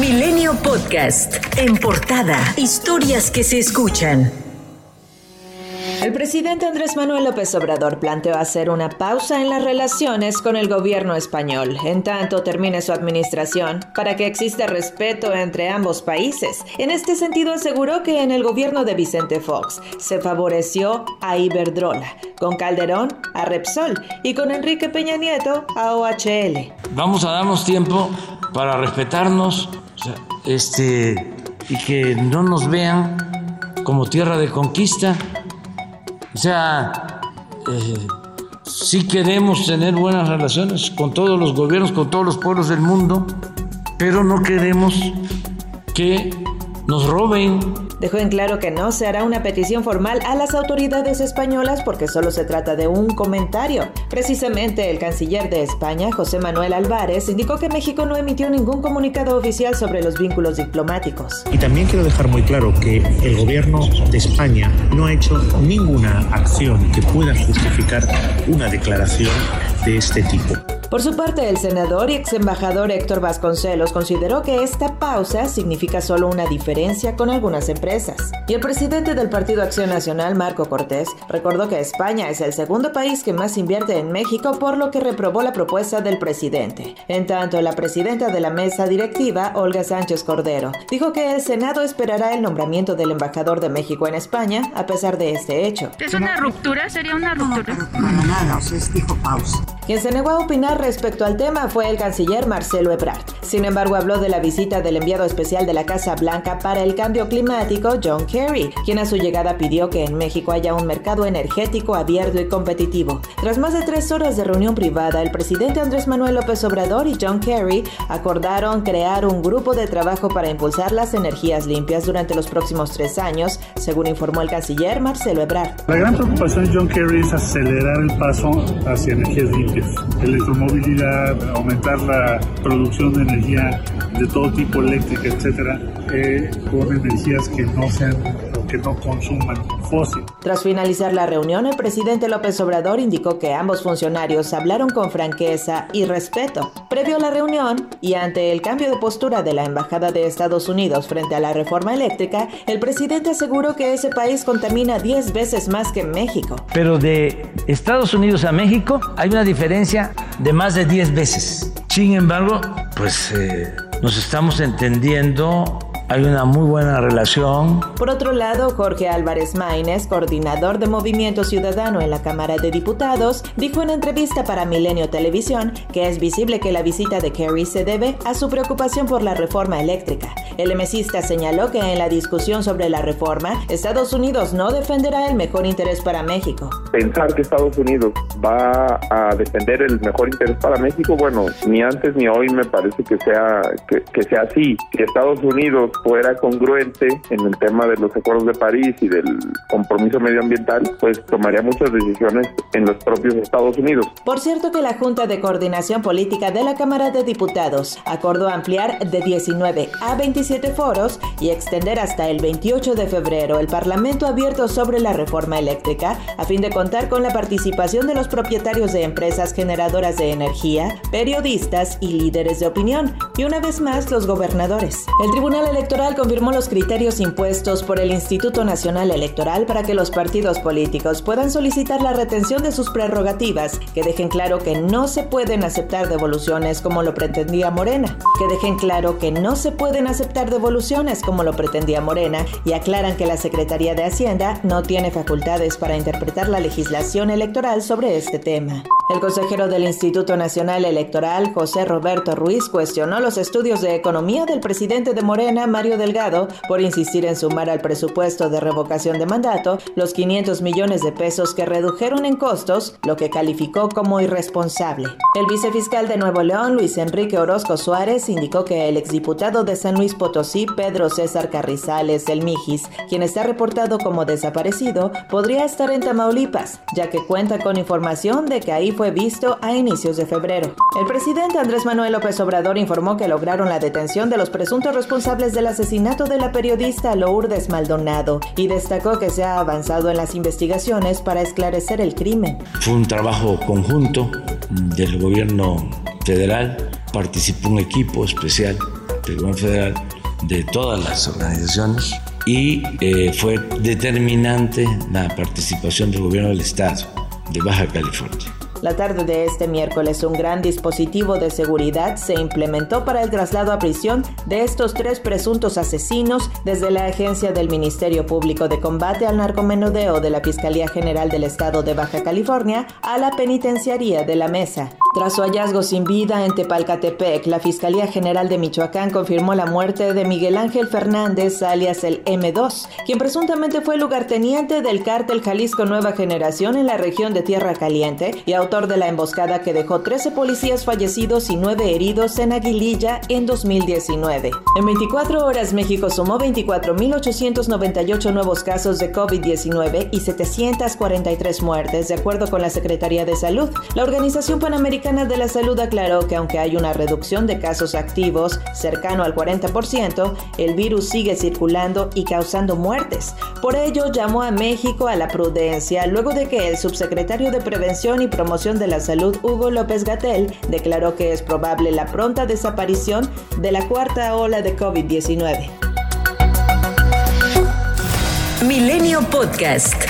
Milenio Podcast. En portada. Historias que se escuchan. El presidente Andrés Manuel López Obrador planteó hacer una pausa en las relaciones con el gobierno español, en tanto termine su administración, para que exista respeto entre ambos países. En este sentido aseguró que en el gobierno de Vicente Fox se favoreció a Iberdrola, con Calderón a Repsol y con Enrique Peña Nieto a OHL. Vamos a darnos tiempo para respetarnos este, y que no nos vean como tierra de conquista. O sea, eh, sí queremos tener buenas relaciones con todos los gobiernos, con todos los pueblos del mundo, pero no queremos que nos roben Dejó en claro que no se hará una petición formal a las autoridades españolas porque solo se trata de un comentario. Precisamente el canciller de España, José Manuel Álvarez, indicó que México no emitió ningún comunicado oficial sobre los vínculos diplomáticos. Y también quiero dejar muy claro que el gobierno de España no ha hecho ninguna acción que pueda justificar una declaración de este tipo. Por su parte, el senador y ex embajador Héctor Vasconcelos consideró que esta pausa significa solo una diferencia con algunas empresas. Y el presidente del Partido Acción Nacional, Marco Cortés, recordó que España es el segundo país que más invierte en México, por lo que reprobó la propuesta del presidente. En tanto, la presidenta de la mesa directiva, Olga Sánchez Cordero, dijo que el Senado esperará el nombramiento del embajador de México en España a pesar de este hecho. ¿Es una ruptura? ¿Sería una ruptura? No, nada, o sea, dijo pausa. Quien se negó a opinar respecto al tema fue el canciller Marcelo Ebrard. Sin embargo, habló de la visita del enviado especial de la Casa Blanca para el cambio climático, John Kerry, quien a su llegada pidió que en México haya un mercado energético abierto y competitivo. Tras más de tres horas de reunión privada, el presidente Andrés Manuel López Obrador y John Kerry acordaron crear un grupo de trabajo para impulsar las energías limpias durante los próximos tres años, según informó el canciller Marcelo Ebrard. La gran preocupación de John Kerry es acelerar el paso hacia energías limpias, electromovilidad, aumentar la producción de energía de todo tipo, eléctrica, etcétera, eh, con energías que no sean que no consuman fósil. Tras finalizar la reunión, el presidente López Obrador indicó que ambos funcionarios hablaron con franqueza y respeto. Previo a la reunión y ante el cambio de postura de la Embajada de Estados Unidos frente a la reforma eléctrica, el presidente aseguró que ese país contamina 10 veces más que México. Pero de Estados Unidos a México hay una diferencia de más de 10 veces. Sin embargo, pues eh, nos estamos entendiendo hay una muy buena relación. Por otro lado, Jorge Álvarez Maínez, coordinador de Movimiento Ciudadano en la Cámara de Diputados, dijo en entrevista para Milenio Televisión que es visible que la visita de Kerry se debe a su preocupación por la reforma eléctrica. El emesista señaló que en la discusión sobre la reforma, Estados Unidos no defenderá el mejor interés para México. Pensar que Estados Unidos va a defender el mejor interés para México, bueno, ni antes ni hoy me parece que sea que, que sea así. Que Estados Unidos fuera congruente en el tema de los acuerdos de París y del compromiso medioambiental, pues tomaría muchas decisiones en los propios Estados Unidos. Por cierto que la Junta de Coordinación Política de la Cámara de Diputados acordó ampliar de 19 a 27 foros y extender hasta el 28 de febrero. El Parlamento abierto sobre la reforma eléctrica a fin de contar con la participación de los propietarios de empresas generadoras de energía, periodistas y líderes de opinión, y una vez más los gobernadores. El Tribunal Electoral confirmó los criterios impuestos por el Instituto Nacional Electoral para que los partidos políticos puedan solicitar la retención de sus prerrogativas, que dejen claro que no se pueden aceptar devoluciones como lo pretendía Morena, que dejen claro que no se pueden aceptar devoluciones como lo pretendía Morena y aclaran que la Secretaría de Hacienda no tiene facultades para interpretar la legislación electoral sobre este tema. El consejero del Instituto Nacional Electoral, José Roberto Ruiz, cuestionó los estudios de economía del presidente de Morena, Mario Delgado, por insistir en sumar al presupuesto de revocación de mandato los 500 millones de pesos que redujeron en costos, lo que calificó como irresponsable. El vicefiscal de Nuevo León, Luis Enrique Orozco Suárez, indicó que el exdiputado de San Luis Potosí, Pedro César Carrizales, el Mijis, quien está reportado como desaparecido, podría estar en Tamaulipas, ya que cuenta con información de que ahí fue visto a inicios de febrero. El presidente Andrés Manuel López Obrador informó que lograron la detención de los presuntos responsables del asesinato de la periodista Lourdes Maldonado y destacó que se ha avanzado en las investigaciones para esclarecer el crimen. Fue un trabajo conjunto del gobierno federal, participó un equipo especial del gobierno federal, de todas las organizaciones y eh, fue determinante la participación del gobierno del estado de Baja California. La tarde de este miércoles, un gran dispositivo de seguridad se implementó para el traslado a prisión de estos tres presuntos asesinos desde la agencia del Ministerio Público de Combate al Narcomenudeo de la Fiscalía General del Estado de Baja California a la penitenciaría de la Mesa. Tras su hallazgo sin vida en Tepalcatepec, la Fiscalía General de Michoacán confirmó la muerte de Miguel Ángel Fernández, alias el M2, quien presuntamente fue lugarteniente del cártel Jalisco Nueva Generación en la región de Tierra Caliente y autor de la emboscada que dejó 13 policías fallecidos y 9 heridos en Aguililla en 2019. En 24 horas, México sumó 24.898 nuevos casos de COVID-19 y 743 muertes, de acuerdo con la Secretaría de Salud. La Organización Panamericana de la Salud aclaró que aunque hay una reducción de casos activos cercano al 40%, el virus sigue circulando y causando muertes. Por ello, llamó a México a la prudencia luego de que el subsecretario de Prevención y Promoción de la Salud Hugo López Gatel declaró que es probable la pronta desaparición de la cuarta ola de COVID-19. Milenio Podcast.